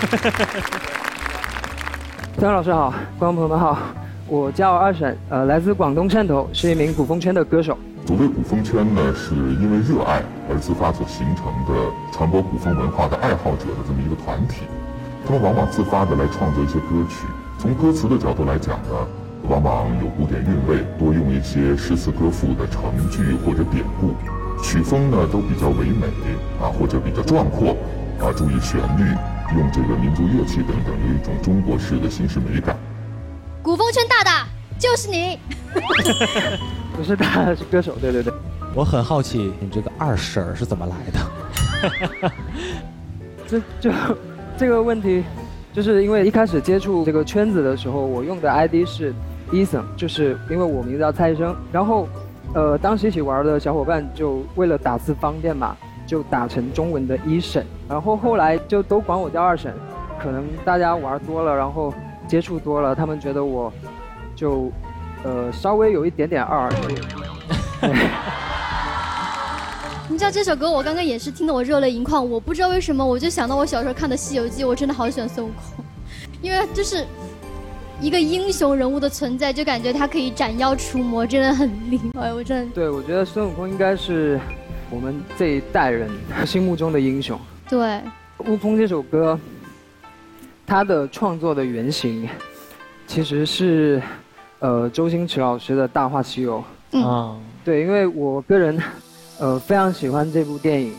张老师好，观众朋友们好，我叫二婶，呃，来自广东汕头，是一名古风圈的歌手。所谓古风圈呢，是因为热爱而自发所形成的传播古风文化的爱好者的这么一个团体。他们往往自发的来创作一些歌曲，从歌词的角度来讲呢，往往有古典韵味，多用一些诗词歌赋的成句或者典故，曲风呢都比较唯美啊，或者比较壮阔啊，注意旋律，用这个民族乐器等等，有一种中国式的形式美感。古风圈大大就是你。不是大是歌手，对对对。我很好奇，你这个二婶是怎么来的？这就这个问题，就是因为一开始接触这个圈子的时候，我用的 ID 是 Eason，就是因为我名字叫蔡医生。然后，呃，当时一起玩的小伙伴就为了打字方便嘛，就打成中文的一审。然后后来就都管我叫二审，可能大家玩多了，然后接触多了，他们觉得我就。呃，稍微有一点点二。你知道这首歌，我刚刚也是听得我热泪盈眶。我不知道为什么，我就想到我小时候看的《西游记》，我真的好喜欢孙悟空，因为就是一个英雄人物的存在，就感觉他可以斩妖除魔，真的很厉害。我真的。对，我觉得孙悟空应该是我们这一代人心目中的英雄。对，《悟空》这首歌，它的创作的原型其实是。呃，周星驰老师的《大话西游》嗯，对，因为我个人，呃，非常喜欢这部电影，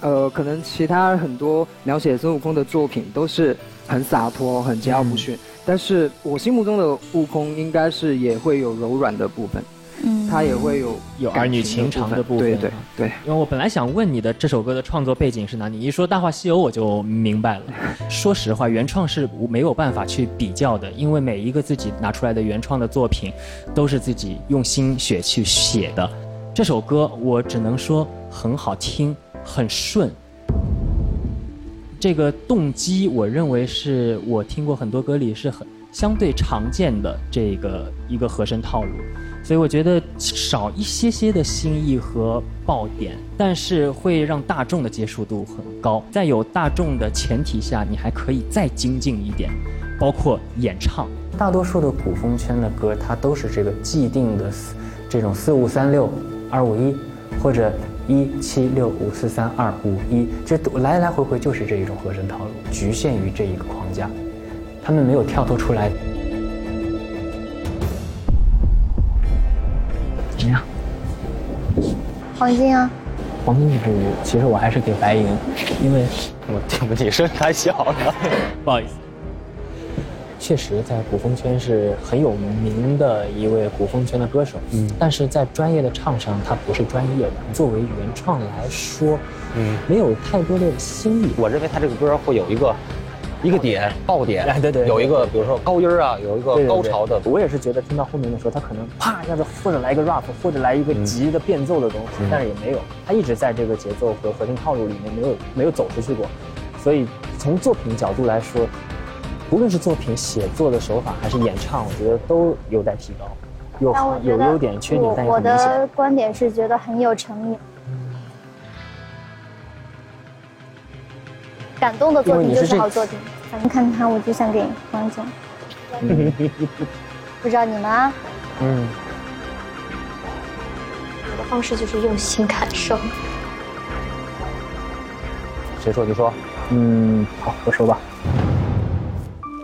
呃，可能其他很多描写孙悟空的作品都是很洒脱、很桀骜不驯，但是我心目中的悟空应该是也会有柔软的部分。嗯，他也会有有儿女情长的部分。对对对，因为我本来想问你的这首歌的创作背景是哪里，一说《大话西游》我就明白了。说实话，原创是没有办法去比较的，因为每一个自己拿出来的原创的作品，都是自己用心血去写的。这首歌我只能说很好听，很顺。这个动机，我认为是我听过很多歌里是很相对常见的这个一个和声套路。所以我觉得少一些些的新意和爆点，但是会让大众的接受度很高。在有大众的前提下，你还可以再精进一点，包括演唱。大多数的古风圈的歌，它都是这个既定的这种四五三六二五一，或者一七六五四三二五一，这来来回回就是这一种和声套路，局限于这一个框架，他们没有跳脱出来。黄金啊！黄金不，其实我还是给白银，因为我对不起，声太小了，不好意思。确实，在古风圈是很有名的一位古风圈的歌手，嗯，但是在专业的唱上，他不是专业的。作为原创来说，嗯，没有太多的新意。我认为他这个歌会有一个。一个点爆点，对对，有一个比如说高音啊，有一个高潮的。我也是觉得听到后面的时候，他可能啪一下子，或者来一个 rap，或者来一个急的变奏的东西，但是也没有，他一直在这个节奏和核心套路里面没有没有走出去过。所以从作品角度来说，不论是作品写作的手法还是演唱，我觉得都有待提高。有有优点，缺点但也很明显。我的观点是觉得很有诚意。感动的作品就是好作品，反正看他我就想给观众。不知道你们啊？嗯。我的方式就是用心感受。谁说？你说。嗯，好，我说吧。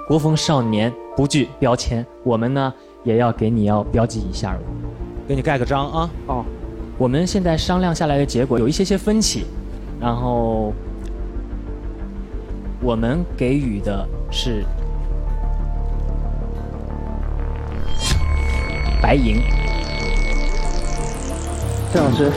国风少年不惧标签，我们呢也要给你要标记一下了，给你盖个章啊。哦。我们现在商量下来的结果有一些些分歧，然后。我们给予的是白银。郑老师，